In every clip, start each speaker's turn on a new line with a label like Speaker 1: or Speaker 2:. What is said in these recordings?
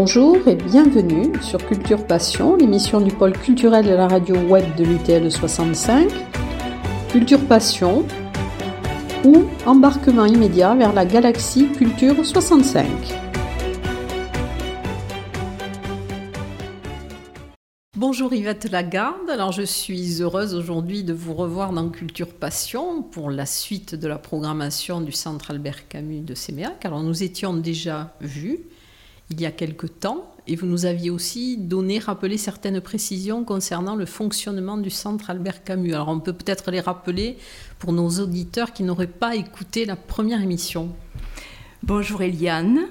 Speaker 1: Bonjour et bienvenue sur Culture Passion, l'émission du pôle culturel de la radio web de l'UTL 65. Culture Passion ou embarquement immédiat vers la galaxie Culture 65. Bonjour Yvette Lagarde, alors je suis heureuse aujourd'hui de vous revoir dans Culture Passion pour la suite de la programmation du Centre Albert Camus de Séméac. Alors nous étions déjà vus il y a quelque temps et vous nous aviez aussi donné, rappelé certaines précisions concernant le fonctionnement du centre Albert Camus. Alors on peut peut-être les rappeler pour nos auditeurs qui n'auraient pas écouté la première émission.
Speaker 2: Bonjour Eliane.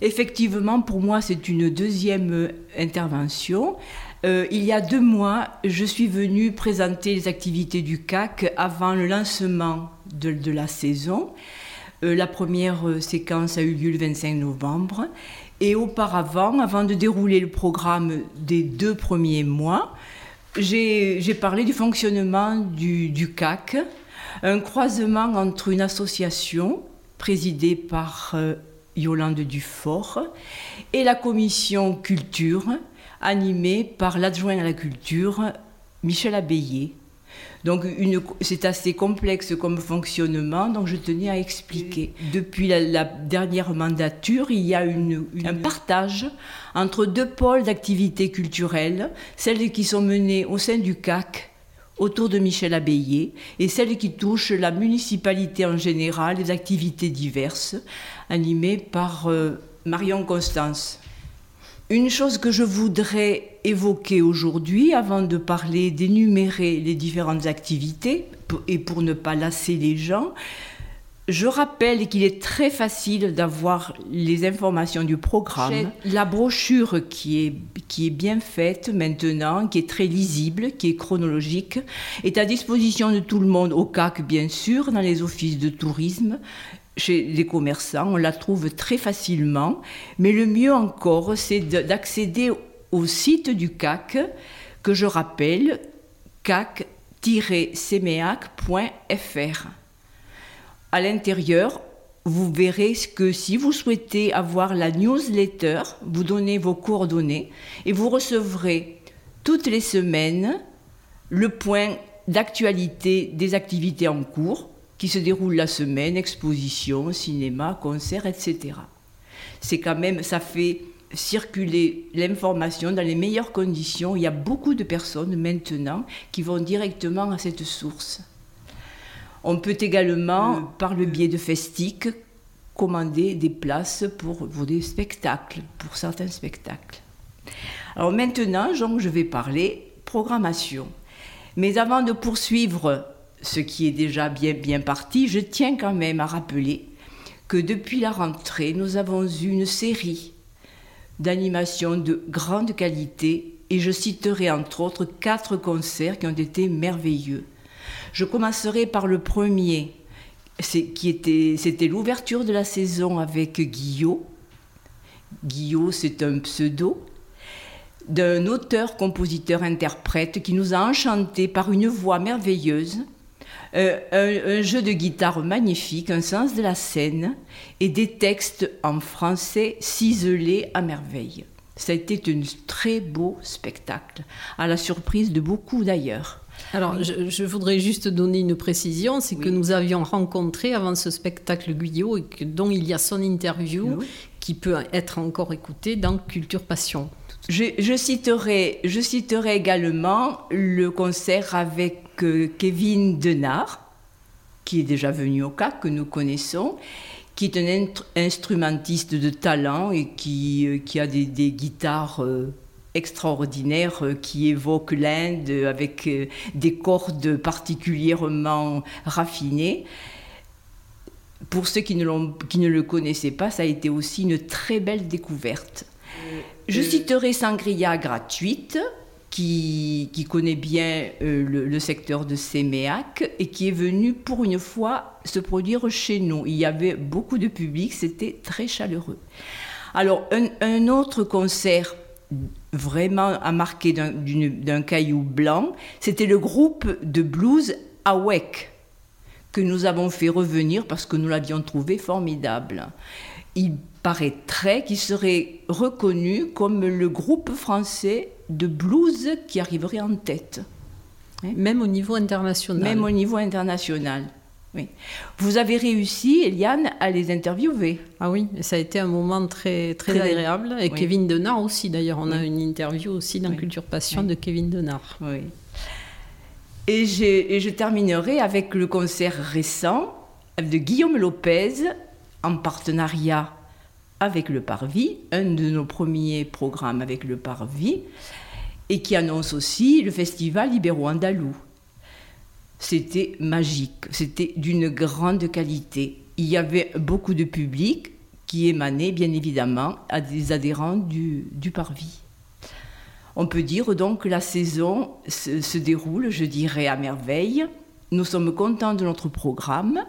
Speaker 2: Effectivement, pour moi, c'est une deuxième intervention. Euh, il y a deux mois, je suis venue présenter les activités du CAC avant le lancement de, la saison. Euh, la première euh, séquence a eu lieu le 25 novembre et auparavant, avant de dérouler le programme des deux premiers mois, j'ai parlé du fonctionnement du, CAC, un croisement entre une association présidée par euh, Yolande Dufort et la commission culture, animée par l'adjoint à la culture Michel Abeyé. Donc c'est assez complexe comme fonctionnement, donc je tenais à expliquer. Depuis la, dernière mandature, il y a un partage entre deux pôles d'activités culturelles, celles qui sont menées au sein du CAC autour de Michel Abeyé et celles qui touchent la municipalité en général, les activités diverses, animées par euh, Marion Constance. Une chose que je voudrais évoquer aujourd'hui, avant de parler, d'énumérer les différentes activités, et pour ne pas lasser les gens, je rappelle qu'il est très facile d'avoir les informations du programme. La brochure qui est, qui est bien faite maintenant, qui est très lisible, qui est chronologique, est à disposition de tout le monde, au CAC bien sûr, dans les offices de tourisme chez les commerçants, on la trouve très facilement, mais le mieux encore, c'est d'accéder au site du CAC, que je rappelle, cac-semeac.fr. À l'intérieur, vous verrez que si vous souhaitez avoir la newsletter, vous donnez vos coordonnées et vous recevrez toutes les semaines le point d'actualité des activités en cours qui se déroule la semaine, exposition, cinéma, concert, etc. C'est quand même, ça fait circuler l'information dans les meilleures conditions. Il y a beaucoup de personnes maintenant qui vont directement à cette source. On peut également, par le biais de Festic, commander des places pour, pour des spectacles, pour certains spectacles. Alors maintenant, Jean, je vais parler programmation. Mais avant de poursuivre ce qui est déjà bien, bien parti, je tiens quand même à rappeler que depuis la rentrée, nous avons eu une série d'animations de grande qualité et je citerai entre autres quatre concerts qui ont été merveilleux. Je commencerai par le premier, était, c'était l'ouverture de la saison avec Guillot. Guillot, c'est un pseudo d'un auteur, compositeur, interprète qui nous a enchantés par une voix merveilleuse euh, un, jeu de guitare magnifique, un sens de la scène et des textes en français ciselés à merveille. Ça a été un très beau spectacle, à la surprise de beaucoup d'ailleurs.
Speaker 1: Alors, je, voudrais juste donner une précision, c'est que nous avions rencontré avant ce spectacle Guyot, et dont il y a son interview qui peut être encore écoutée dans Culture Passion.
Speaker 2: Je, citerai, je citerai également le concert avec Kevin Denard, qui est déjà venu au cas, que nous connaissons, qui est un instrumentiste de talent et qui, euh, qui a des, guitares euh, extraordinaires qui évoquent l'Inde avec des cordes particulièrement raffinées. Pour ceux qui ne, qui ne le connaissaient pas, ça a été aussi une très belle découverte. Je citerai Sangria gratuite, qui, connaît bien euh, le, secteur de Séméac et qui est venu pour une fois se produire chez nous. Il y avait beaucoup de public, c'était très chaleureux. Alors, un, autre concert vraiment à marquer d'un caillou blanc, c'était le groupe de blues Awek que nous avons fait revenir parce que nous l'avions trouvé formidable. Il paraîtrait qu'il serait reconnu comme le groupe français de blues qui arriverait en tête.
Speaker 1: Même au niveau international.
Speaker 2: Même au niveau international. Oui. Vous avez réussi, Eliane, à les interviewer.
Speaker 1: Ah oui, ça a été un moment très, très, agréable. Et Kevin Denard aussi, d'ailleurs. On a une interview aussi dans Culture Passion de Kevin Denard.
Speaker 2: Oui. Et, et je terminerai avec le concert récent de Guillaume Lopez en partenariat avec le Parvis, un de nos premiers programmes avec le Parvis, et qui annonce aussi le festival Ibéro-Andalou. C'était magique, c'était d'une grande qualité. Il y avait beaucoup de public qui émanait bien évidemment à des adhérents du, du Parvis. On peut dire donc que la saison se, se déroule, je dirais, à merveille. Nous sommes contents de notre programme,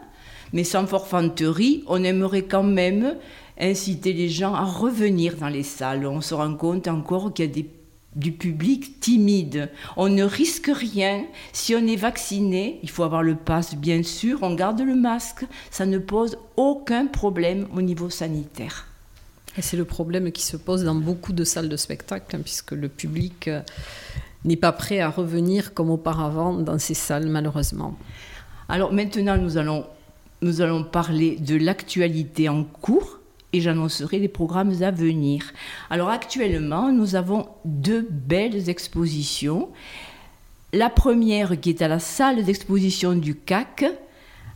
Speaker 2: mais sans forfanterie, on aimerait quand même inciter les gens à revenir dans les salles. On se rend compte encore qu'il y a des du public timide. On ne risque rien. Si on est vacciné, il faut avoir le pass bien sûr, on garde le masque. Ça ne pose aucun problème au niveau sanitaire.
Speaker 1: Et c'est le problème qui se pose dans beaucoup de salles de spectacle, hein, puisque le public euh, n'est pas prêt à revenir comme auparavant dans ces salles, malheureusement.
Speaker 2: Alors maintenant, nous allons, nous allons parler de l'actualité en cours et j'annoncerai les programmes à venir. Alors actuellement, nous avons deux belles expositions. La première qui est à la salle d'exposition du CAC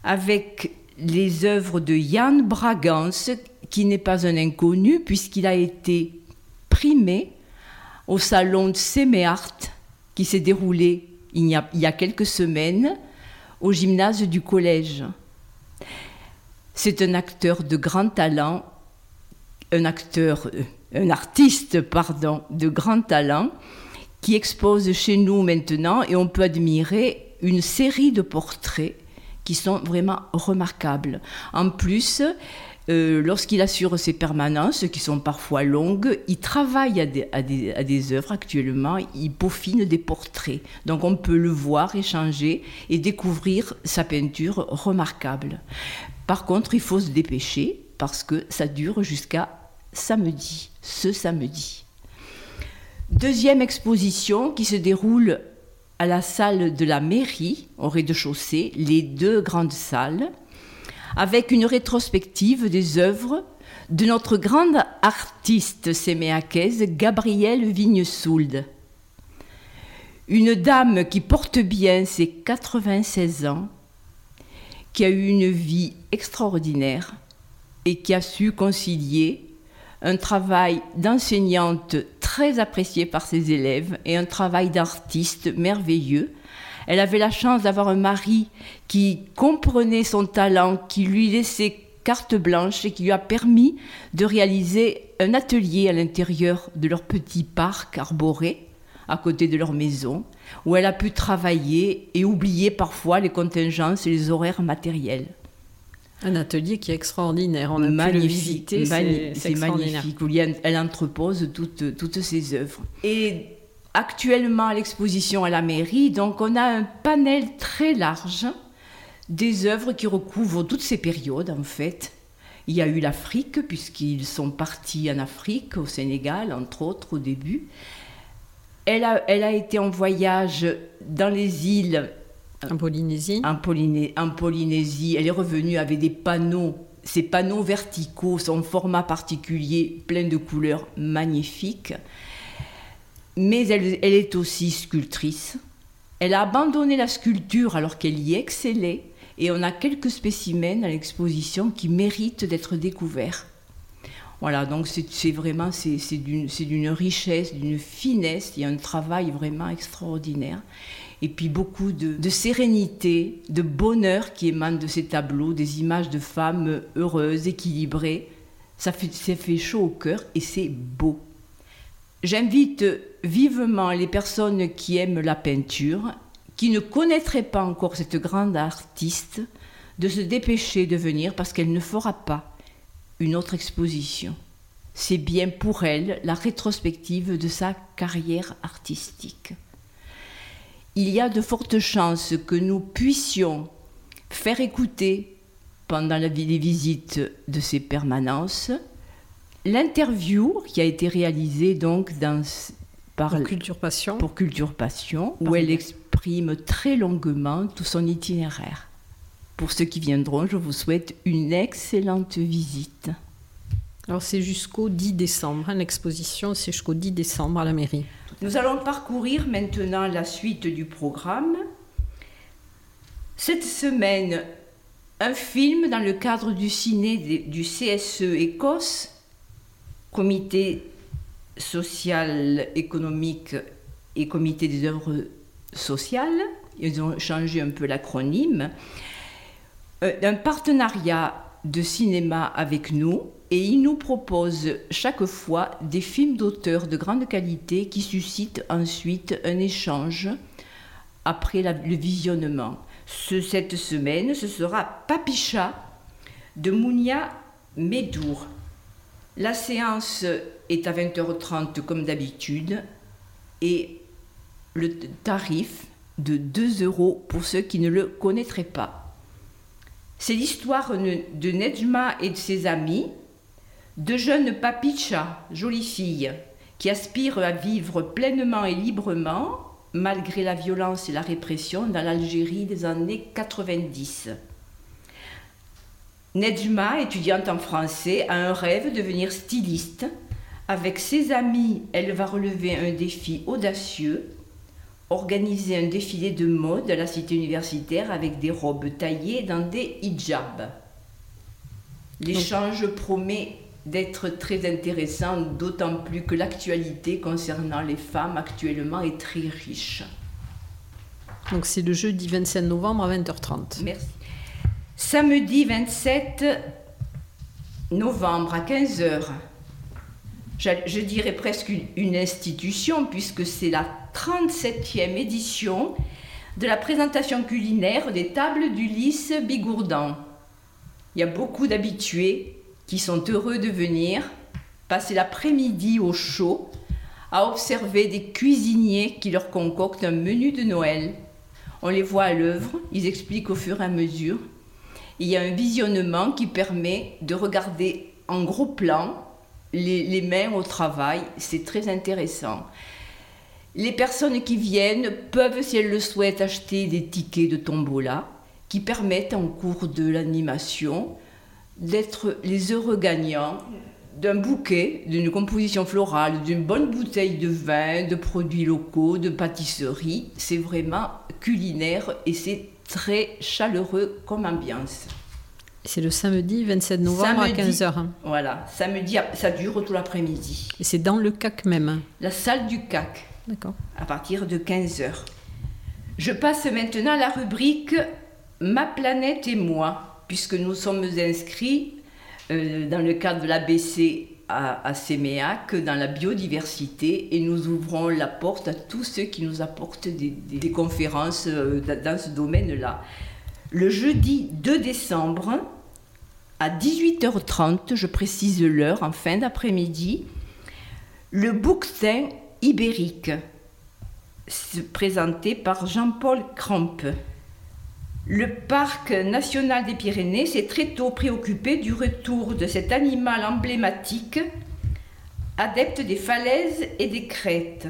Speaker 2: avec les œuvres de Yann Bragance, qui n'est pas un inconnu puisqu'il a été primé au salon de Séméart qui s'est déroulé il y, a, il y a quelques semaines au gymnase du collège. C'est un acteur de grand talent un acteur, euh, un artiste, pardon, de grand talent, qui expose chez nous maintenant et on peut admirer une série de portraits qui sont vraiment remarquables. En plus, euh, lorsqu'il assure ses permanences, qui sont parfois longues, il travaille à des, à, des, à des, œuvres actuellement, il peaufine des portraits. Donc on peut le voir, échanger et découvrir sa peinture remarquable. Par contre, il faut se dépêcher parce que ça dure jusqu'à samedi, ce samedi. Deuxième exposition qui se déroule à la salle de la mairie, au rez-de-chaussée, les deux grandes salles, avec une rétrospective des œuvres de notre grande artiste séméacaise, Gabrielle Vignesould. Une dame qui porte bien ses 96 ans, qui a eu une vie extraordinaire et qui a su concilier un travail d'enseignante très apprécié par ses élèves et un travail d'artiste merveilleux. Elle avait la chance d'avoir un mari qui comprenait son talent, qui lui laissait carte blanche et qui lui a permis de réaliser un atelier à l'intérieur de leur petit parc arboré, à côté de leur maison, où elle a pu travailler et oublier parfois les contingences et les horaires matériels.
Speaker 1: Un atelier qui est extraordinaire. On a magnifique, pu le visiter.
Speaker 2: C'est magnifique. Où elle entrepose toutes, toutes ses œuvres. Et actuellement à l'exposition à la mairie, donc on a un panel très large des œuvres qui recouvrent toutes ces périodes en fait. Il y a eu l'Afrique, puisqu'ils sont partis en Afrique, au Sénégal, entre autres, au début. Elle a, elle a été en voyage dans les îles
Speaker 1: en Polynésie
Speaker 2: en, Polynésie. Elle est revenue avec des panneaux. Ces panneaux verticaux, son format particulier, plein de couleurs magnifiques. Mais elle, elle est aussi sculptrice. Elle a abandonné la sculpture alors qu'elle y excellait. Et on a quelques spécimens à l'exposition qui méritent d'être découverts. Voilà, donc c'est vraiment c'est d'une richesse, d'une finesse, il y a un travail vraiment extraordinaire et puis beaucoup de, sérénité, de bonheur qui émanent de ces tableaux, des images de femmes heureuses, équilibrées. Ça fait, ça fait chaud au cœur et c'est beau. J'invite vivement les personnes qui aiment la peinture, qui ne connaîtraient pas encore cette grande artiste, de se dépêcher de venir parce qu'elle ne fera pas une autre exposition. C'est bien pour elle la rétrospective de sa carrière artistique il y a de fortes chances que nous puissions faire écouter pendant les visites de ces permanences l'interview qui a été réalisée donc dans,
Speaker 1: par pour Culture Passion,
Speaker 2: pour Culture Passion où elle exprime très longuement tout son itinéraire. Pour ceux qui viendront, je vous souhaite une excellente visite.
Speaker 1: Alors c'est jusqu'au 10 décembre, hein, l'exposition c'est jusqu'au 10 décembre à la mairie.
Speaker 2: Nous allons parcourir maintenant la suite du programme. Cette semaine, un film dans le cadre du ciné du CSE Écosse, Comité social, économique et Comité des œuvres sociales. Ils ont changé un peu l'acronyme. Euh, un partenariat de cinéma avec nous et il nous propose chaque fois des films d'auteurs de grande qualité qui suscitent ensuite un échange après le visionnement. cette semaine, ce sera Papicha de Mounia Medour. La séance est à 20h30 comme d'habitude et le tarif de 2 euros pour ceux qui ne le connaîtraient pas. C'est l'histoire de Nejma et de ses amis, deux jeunes papichas, jolies filles, qui aspirent à vivre pleinement et librement, malgré la violence et la répression, dans l'Algérie des années 90. Nejma, étudiante en français, a un rêve de devenir styliste. Avec ses amis, elle va relever un défi audacieux organiser un défilé de mode à la cité universitaire avec des robes taillées dans des hijabs. L'échange promet d'être très intéressant, d'autant plus que l'actualité concernant les femmes actuellement est très riche.
Speaker 1: Donc c'est le jeudi 27 novembre à 20h30.
Speaker 2: Merci. Samedi 27 novembre à 15h, je, dirais presque une institution puisque c'est la 37e édition de la présentation culinaire des tables du Lys Bigourdan. Il y a beaucoup d'habitués qui sont heureux de venir passer l'après-midi au chaud à observer des cuisiniers qui leur concoctent un menu de Noël. On les voit à l'œuvre, ils expliquent au fur et à mesure. Il y a un visionnement qui permet de regarder en gros plan les, les mains au travail. C'est très intéressant. Les personnes qui viennent peuvent, si elles le souhaitent, acheter des tickets de tombola qui permettent en cours de l'animation d'être les heureux gagnants d'un bouquet, d'une composition florale, d'une bonne bouteille de vin, de produits locaux, de pâtisserie. C'est vraiment culinaire et c'est très chaleureux comme ambiance.
Speaker 1: C'est le samedi 27 novembre à 15h.
Speaker 2: Voilà, samedi, ça dure tout l'après-midi.
Speaker 1: Et c'est dans le CAC même
Speaker 2: La salle du CAC. D'accord. À partir de 15h. Je passe maintenant à la rubrique Ma planète et moi, puisque nous sommes inscrits euh, dans le cadre de l'ABC à, à Séméac, dans la biodiversité, et nous ouvrons la porte à tous ceux qui nous apportent des, conférences euh, dans ce domaine-là. Le jeudi 2 décembre, à 18h30, je précise l'heure, en fin d'après-midi, le bouquetin ibérique, présenté par Jean-Paul Crampe. Le parc national des Pyrénées s'est très tôt préoccupé du retour de cet animal emblématique, adepte des falaises et des crêtes.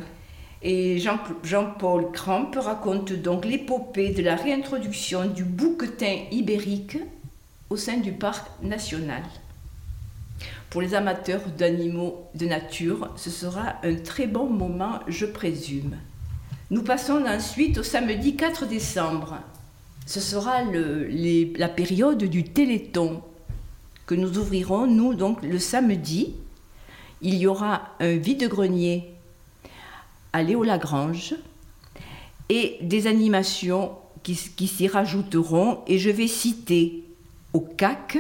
Speaker 2: Et Jean-Paul Crampe raconte donc l'épopée de la réintroduction du bouquetin ibérique au sein du parc national. Pour les amateurs d'animaux de nature, ce sera un très bon moment, je présume. Nous passons ensuite au samedi 4 décembre. Ce sera la période du Téléthon que nous ouvrirons, nous, donc le samedi. Il y aura un vide-grenier à Léo-Lagrange et des animations qui, qui s'y rajouteront. Et je vais citer au CAC,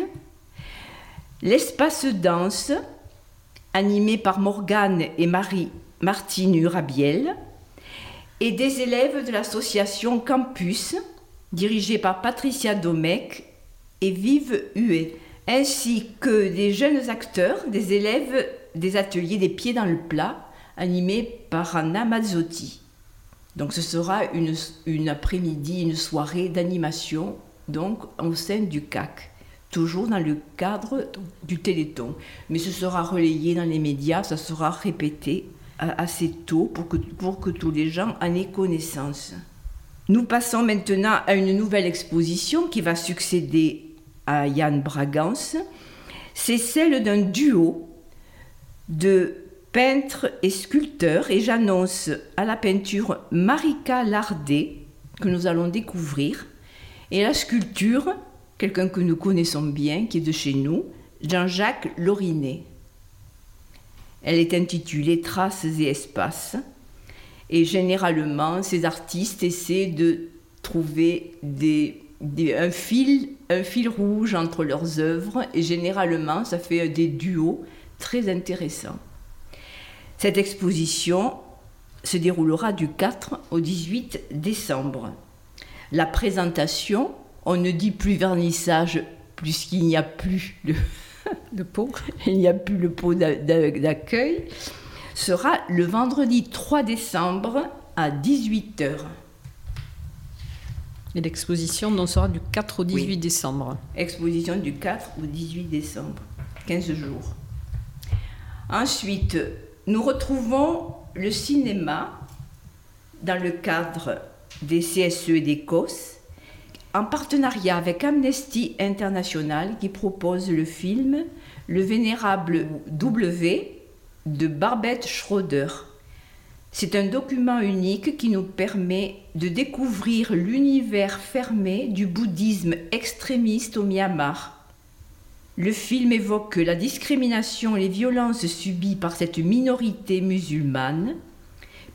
Speaker 2: L'espace danse, animé par Morgane et Marie Martine Urabiel, et des élèves de l'association Campus, dirigée par Patricia Domecq et Vive Huet, ainsi que des jeunes acteurs, des élèves des ateliers des pieds dans le plat, animés par Anna Mazzotti. Donc ce sera une, une après-midi, une soirée d'animation donc au sein du CAC. toujours dans le cadre du Téléthon. Mais ce sera relayé dans les médias, ça sera répété assez tôt pour que, pour que tous les gens en aient connaissance. Nous passons maintenant à une nouvelle exposition qui va succéder à Yann Bragance. C'est celle d'un duo de peintres et sculpteurs et j'annonce à la peinture Marika Lardet que nous allons découvrir et la sculpture quelqu'un que nous connaissons bien, qui est de chez nous, Jean-Jacques Lorinet. Elle est intitulée Traces et espaces. Et généralement, ces artistes essaient de trouver un, fil, un fil rouge entre leurs œuvres. Et généralement, ça fait des duos très intéressants. Cette exposition se déroulera du 4 au 18 décembre. La présentation on ne dit plus vernissage puisqu'il n'y a plus le, pot, il n'y a plus le pot d'accueil, sera le vendredi 3 décembre à 18h.
Speaker 1: Et l'exposition donc sera du 4 au 18 décembre.
Speaker 2: Exposition du 4 au 18 décembre, 15 jours. Ensuite, nous retrouvons le cinéma dans le cadre des CSE et COS en partenariat avec Amnesty International qui propose le film Le Vénérable W de Barbette Schroeder. C'est un document unique qui nous permet de découvrir l'univers fermé du bouddhisme extrémiste au Myanmar. Le film évoque la discrimination et les violences subies par cette minorité musulmane,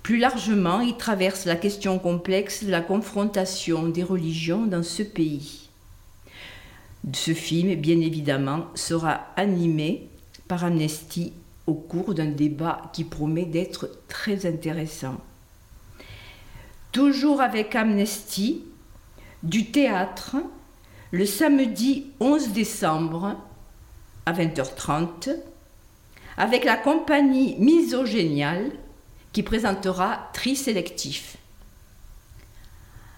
Speaker 2: plus largement, il traverse la question complexe de la confrontation des religions dans ce pays. Ce film, bien évidemment, sera animé par Amnesty au cours d'un débat qui promet d'être très intéressant. Toujours avec Amnesty, du théâtre, le samedi 11 décembre à 20h30, avec la compagnie Misogéniale qui présentera Tri sélectif.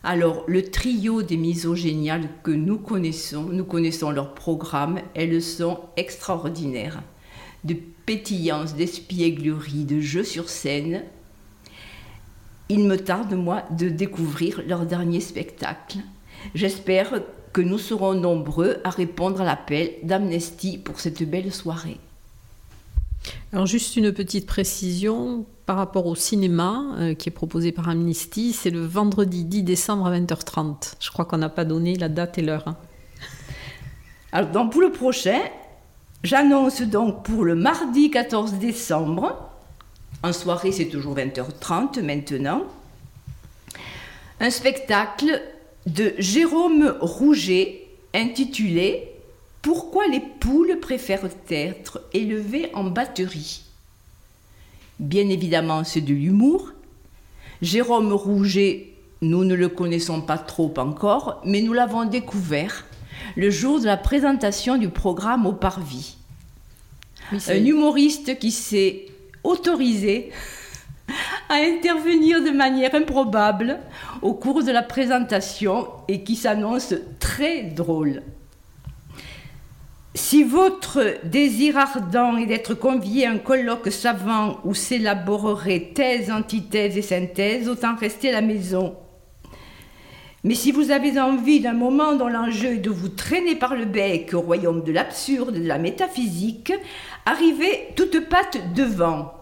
Speaker 2: Alors, le trio des misogéniales que nous connaissons, nous connaissons leur programme, elles sont extraordinaires. De pétillance, d'espièglerie, de jeux sur scène. Il me tarde, moi, de découvrir leur dernier spectacle. J'espère que nous serons nombreux à répondre à l'appel d'Amnesty pour cette belle soirée.
Speaker 1: Alors juste une petite précision par rapport au cinéma euh, qui est proposé par Amnesty, c'est le vendredi 10 décembre à 20h30. Je crois qu'on n'a pas donné la date et l'heure. Hein.
Speaker 2: Alors donc pour le prochain, j'annonce donc pour le mardi 14 décembre, en soirée c'est toujours 20h30 maintenant, un spectacle de Jérôme Rouget intitulé pourquoi les poules préfèrent être élevées en batterie? Bien évidemment, c'est de l'humour. Jérôme Rouget, nous ne le connaissons pas trop encore, mais nous l'avons découvert le jour de la présentation du programme au Parvis. Un humoriste qui s'est autorisé à intervenir de manière improbable au cours de la présentation et qui s'annonce très drôle. Si votre désir ardent est d'être convié à un colloque savant où s'élaborerait thèse, antithèse et synthèse, autant rester à la maison. Mais si vous avez envie d'un moment dont l'enjeu est de vous traîner par le bec au royaume de l'absurde, de la métaphysique, arrivez toute patte devant.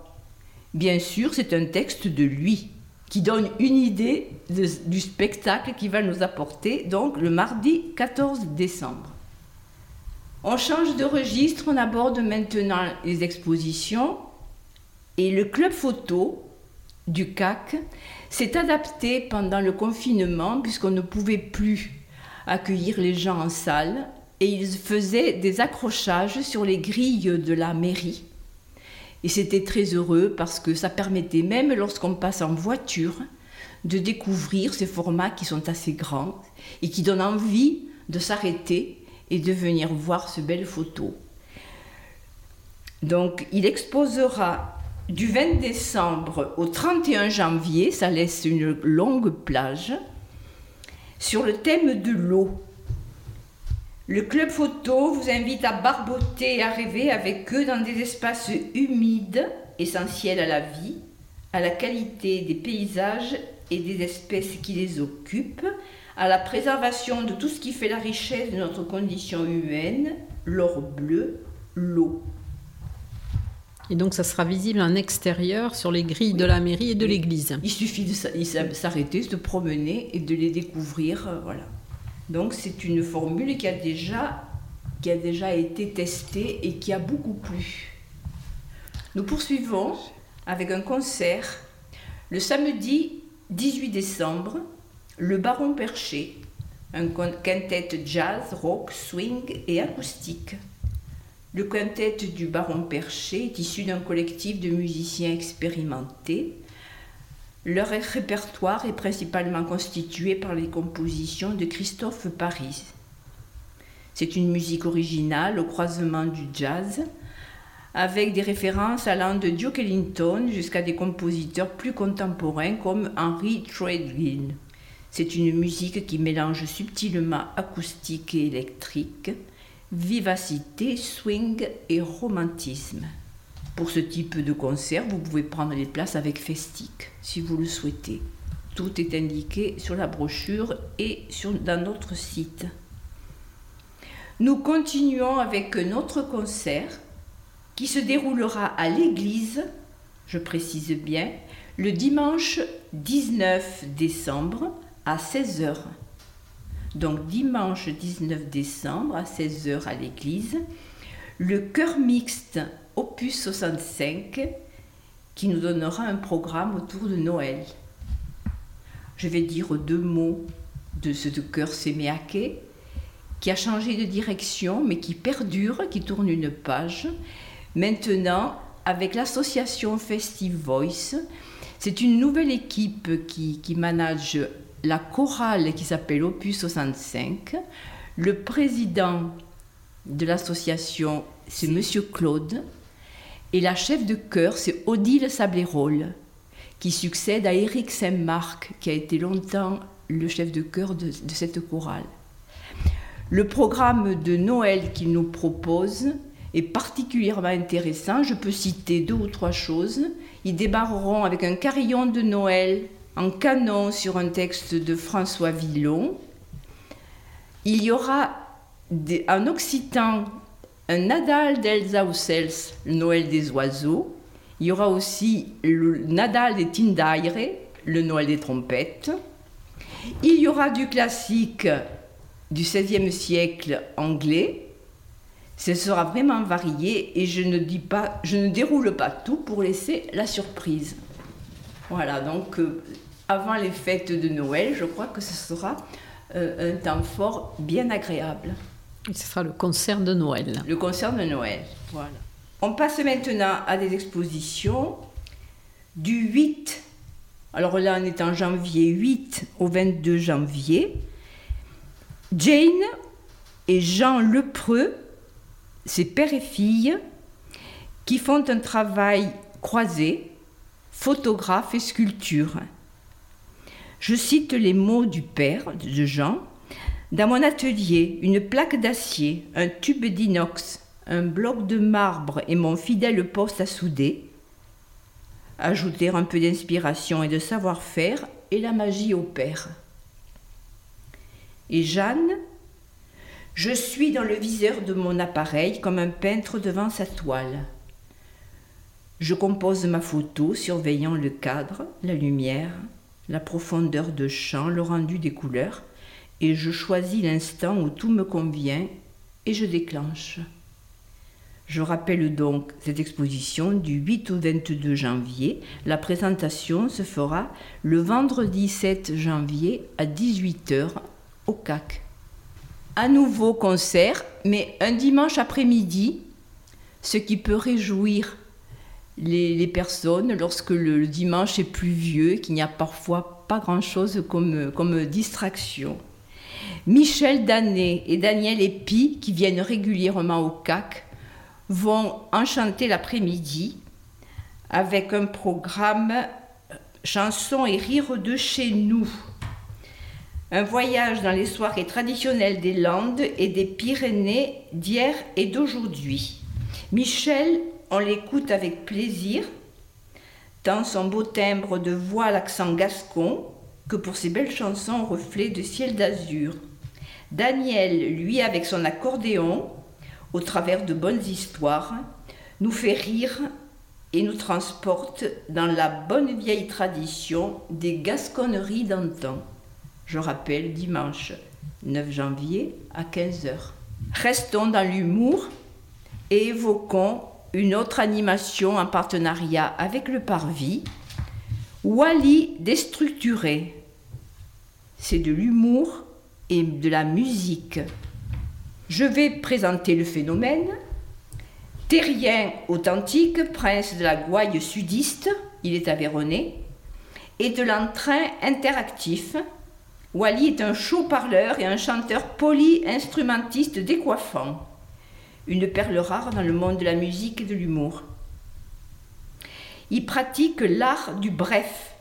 Speaker 2: Bien sûr, c'est un texte de lui qui donne une idée du spectacle qui va nous apporter donc le mardi 14 décembre. On change de registre, on aborde maintenant les expositions et le club photo du CAC s'est adapté pendant le confinement puisqu'on ne pouvait plus accueillir les gens en salle et ils faisaient des accrochages sur les grilles de la mairie. Et c'était très heureux parce que ça permettait même lorsqu'on passe en voiture de découvrir ces formats qui sont assez grands et qui donnent envie de s'arrêter et de venir voir ce belle photo. Donc il exposera du 20 décembre au 31 janvier, ça laisse une longue plage, sur le thème de l'eau. Le club photo vous invite à barboter et à rêver avec eux dans des espaces humides, essentiels à la vie, à la qualité des paysages et des espèces qui les occupent, à la préservation de tout ce qui fait la richesse de notre condition humaine, l'or bleu, l'eau.
Speaker 1: Et donc ça sera visible en extérieur sur les grilles de la mairie et de l'église.
Speaker 2: Il suffit de s'arrêter, de se promener et de les découvrir. Euh, voilà. Donc c'est une formule qui a, déjà, qui a déjà été testée et qui a beaucoup plu. Nous poursuivons avec un concert le samedi 18 décembre, le Baron Perché, un quintet jazz, rock, swing et acoustique. Le quintet du Baron Perché est issu d'un collectif de musiciens expérimentés. Leur répertoire est principalement constitué par les compositions de Christophe Paris. C'est une musique originale au croisement du jazz, avec des références allant de Duke Ellington jusqu'à des compositeurs plus contemporains comme Henry Treadgill. C'est une musique qui mélange subtilement acoustique et électrique, vivacité, swing et romantisme. Pour ce type de concert, vous pouvez prendre les places avec Festic si vous le souhaitez. Tout est indiqué sur la brochure et sur, dans notre site. Nous continuons avec notre concert qui se déroulera à l'église, je précise bien, le dimanche 19 décembre à 16h. Donc dimanche 19 décembre à 16h à l'église, le chœur mixte opus 65 qui nous donnera un programme autour de Noël. Je vais dire deux mots de ce chœur séméaké qui a changé de direction mais qui perdure, qui tourne une page. Maintenant, avec l'association Festive Voice, c'est une nouvelle équipe qui, qui manage la chorale qui s'appelle Opus 65. Le président de l'association, c'est Monsieur Claude. Et la chef de chœur, c'est Odile Sablérol, qui succède à Éric Saint-Marc, qui a été longtemps le chef de chœur de, de cette chorale. Le programme de Noël qu'il nous propose est particulièrement intéressant. Je peux citer deux ou trois choses. Ils débarreront avec un carillon de Noël en canon sur un texte de François Villon. Il y aura en occitan un Nadal d'Elsa Houssels, le Noël des oiseaux. Il y aura aussi le Nadal des Tindaire, le Noël des trompettes. Il y aura du classique du XVIe siècle anglais. Ce sera vraiment varié et je ne dis pas, je ne déroule pas tout pour laisser la surprise. Voilà, donc euh, avant les fêtes de Noël, je crois que ce sera euh, un temps fort bien agréable.
Speaker 1: ce sera le concert de Noël.
Speaker 2: Le concert de Noël, voilà. On passe maintenant à des expositions du 8, alors là on est en janvier 8 au 22 janvier. Jane et Jean Lepreux, ses père et fille, qui font un travail croisé, photographe et sculpture. Je cite les mots du père de Jean. Dans mon atelier, une plaque d'acier, un tube d'inox, un bloc de marbre et mon fidèle poste à souder. Ajouter un peu d'inspiration et de savoir-faire et la magie opère. Et Jeanne, je suis dans le viseur de mon appareil comme un peintre devant sa toile. Je compose ma photo surveillant le cadre, la lumière, la profondeur de champ, le rendu des couleurs, et je choisis l'instant où tout me convient et je déclenche. Je rappelle donc cette exposition du 8 au 22 janvier. La présentation se fera le vendredi 7 janvier à 18h au CAC. À nouveau concert, mais un dimanche après-midi, ce qui peut réjouir les, personnes lorsque le, dimanche est pluvieux, qu'il n'y a parfois pas grand-chose comme, comme distraction. Michel Danet et Daniel Epi, qui viennent régulièrement au CAC, vont enchanter l'après-midi avec un programme chansons et rires de chez nous. Un voyage dans les soirées traditionnelles des Landes et des Pyrénées d'hier et d'aujourd'hui. Michel, on l'écoute avec plaisir, tant son beau timbre de voix l'accent gascon que pour ses belles chansons reflet de ciel d'azur. Daniel, lui, avec son accordéon, au travers de bonnes histoires, nous fait rire et nous transporte dans la bonne vieille tradition des gasconneries d'antan. Je rappelle dimanche 9 janvier à 15h. Restons dans l'humour et évoquons une autre animation en partenariat avec le Parvis, Wally déstructuré. C'est de l'humour et de la musique. Je vais présenter le phénomène. Terrien authentique, prince de la gouaille sudiste, il est aveyronais, et de l'entrain interactif. Wally est un chaud-parleur et un chanteur poly-instrumentiste décoiffant. Une perle rare dans le monde de la musique et de l'humour. Il pratique l'art du bref.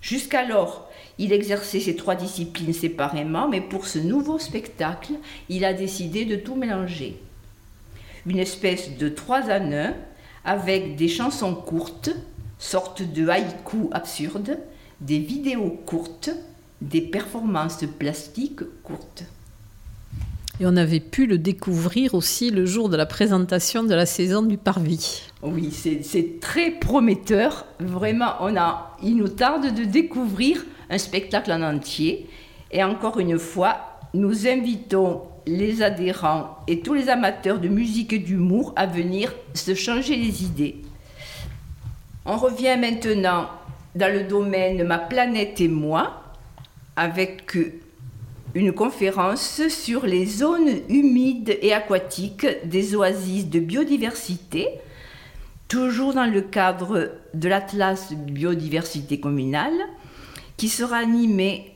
Speaker 2: Jusqu'alors, il exerçait ces trois disciplines séparément, mais pour ce nouveau spectacle, il a décidé de tout mélanger. Une espèce de trois en avec des chansons courtes, sortes de haïkus absurdes, des vidéos courtes, des performances plastiques courtes.
Speaker 1: Et on avait pu le découvrir aussi le jour de la présentation de la saison du Parvis.
Speaker 2: Oui, c'est très prometteur. Vraiment, on a, il nous tarde de découvrir un spectacle en entier. Et encore une fois, nous invitons les adhérents et tous les amateurs de musique et d'humour à venir se changer les idées. On revient maintenant dans le domaine Ma planète et moi avec une conférence sur les zones humides et aquatiques des oasis de biodiversité, toujours dans le cadre de l'Atlas biodiversité communale qui sera animé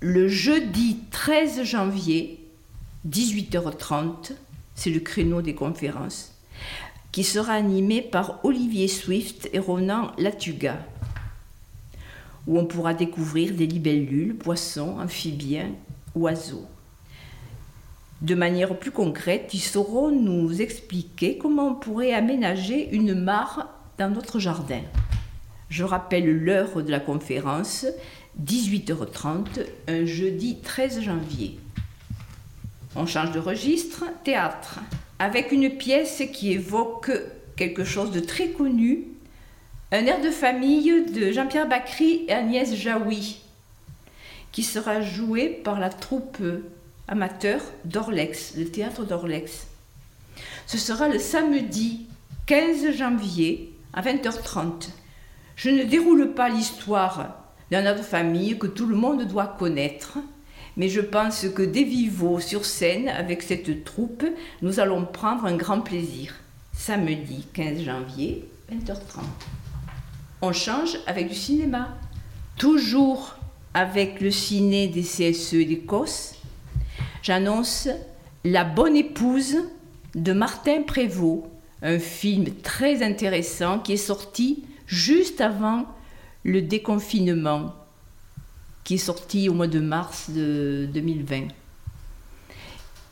Speaker 2: le jeudi 13 janvier, 18h30, c'est le créneau des conférences, qui sera animé par Olivier Swift et Ronan Latuga, où on pourra découvrir des libellules, poissons, amphibiens, De manière plus concrète, ils sauront nous expliquer comment on pourrait aménager une mare dans notre jardin. Je rappelle l'heure de la conférence, 18h30, un jeudi 13 janvier. On change de registre, théâtre, avec une pièce qui évoque quelque chose de très connu, un air de famille de Jean-Pierre Bacry et Agnès Jaoui, qui sera joué par la troupe amateur d'Orlex, le théâtre d'Orlex. Ce sera le samedi 15 janvier à 20h30. Je ne déroule pas l'histoire d'un autre famille que tout le monde doit connaître, mais je pense que des vivos sur scène avec cette troupe, nous allons prendre un grand plaisir. Samedi 15 janvier, 20h30. On change avec du cinéma. Toujours avec le ciné des CSE COS, j'annonce La bonne épouse de Martin Prévost, un film très intéressant qui est sorti juste avant le déconfinement qui est sorti au mois de mars de 2020,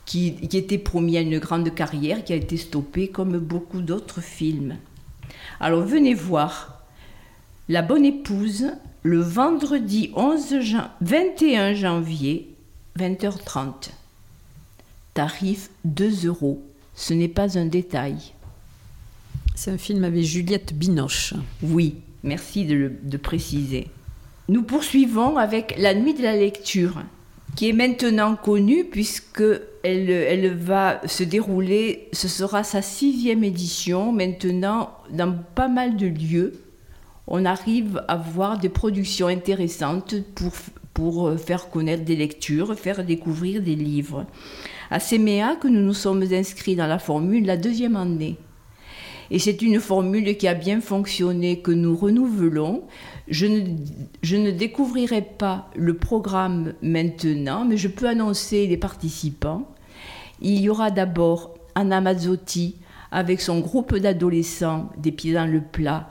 Speaker 2: qui, était promis à une grande carrière, qui a été stoppé comme beaucoup d'autres films. Alors venez voir La Bonne Épouse le vendredi 11 21 janvier, 20h30. Tarif 2 euros. Ce n'est pas un détail.
Speaker 1: C'est un film avec Juliette Binoche.
Speaker 2: Oui, merci de, le, préciser. Nous poursuivons avec La Nuit de la lecture, qui est maintenant connue puisque elle, elle va se dérouler, ce sera sa sixième édition maintenant dans pas mal de lieux. On arrive à voir des productions intéressantes pour, pour faire connaître des lectures, faire découvrir des livres. À CEMEA que nous nous sommes inscrits dans la formule la deuxième année. Et c'est une formule qui a bien fonctionné, que nous renouvelons. Je ne, je ne découvrirai pas le programme maintenant, mais je peux annoncer les participants. Il y aura d'abord Anna Mazzotti avec son groupe d'adolescents des pieds dans le plat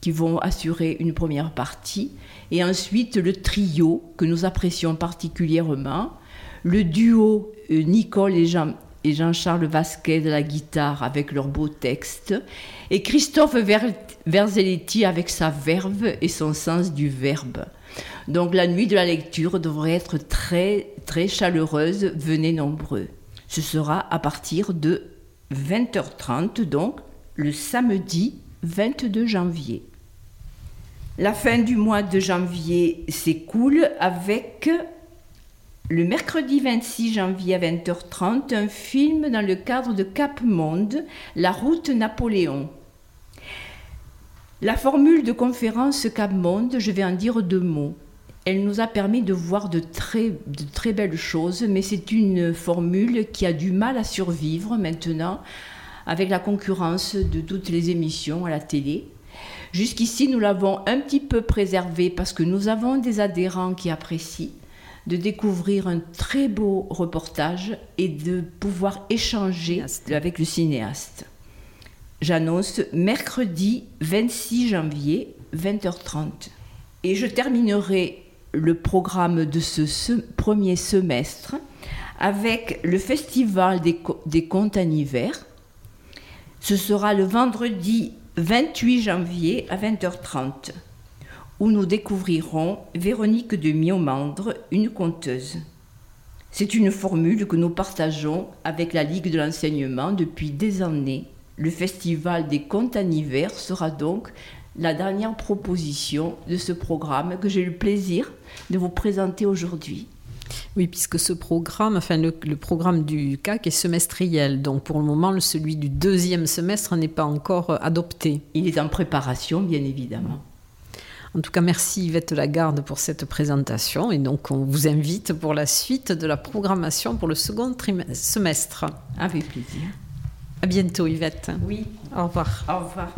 Speaker 2: qui vont assurer une première partie, et ensuite le trio que nous apprécions particulièrement, le duo euh, Nicole et Jean, et Jean-Charles Vasquet de la guitare avec leurs beaux textes, et Christophe Verzelletti avec sa verve et son sens du verbe. Donc la nuit de la lecture devrait être très très chaleureuse, venez nombreux. Ce sera à partir de 20h30, donc le samedi 22 janvier. La fin du mois de janvier s'écoule avec le mercredi 26 janvier à 20h30 un film dans le cadre de Cap Monde, La route Napoléon. La formule de conférence Cap Monde, je vais en dire deux mots. Elle nous a permis de voir de très, de très belles choses, mais c'est une formule qui a du mal à survivre maintenant avec la concurrence de toutes les émissions à la télé. Jusqu'ici, nous l'avons un petit peu préservée parce que nous avons des adhérents qui apprécient de découvrir un très beau reportage et de pouvoir échanger avec le cinéaste. J'annonce mercredi 26 janvier, 20h30. Et je terminerai le programme de ce, premier semestre avec le Festival des, des contes en hiver. Ce sera le vendredi 28 janvier à 20h30, où nous découvrirons Véronique de Miomandre, une conteuse. C'est une formule que nous partageons avec la Ligue de l'enseignement depuis des années. Le Festival des contes en sera donc la dernière proposition de ce programme que j'ai le plaisir de vous présenter aujourd'hui.
Speaker 1: Oui, puisque ce programme, enfin le, programme du CAC est semestriel, donc pour le moment celui du deuxième semestre n'est pas encore euh, adopté.
Speaker 2: Il est en préparation, bien évidemment.
Speaker 1: En tout cas, merci Yvette Lagarde pour cette présentation et donc on vous invite pour la suite de la programmation pour le second semestre.
Speaker 2: Avec plaisir.
Speaker 1: À bientôt Yvette.
Speaker 2: Oui.
Speaker 1: Au revoir.
Speaker 2: Au revoir.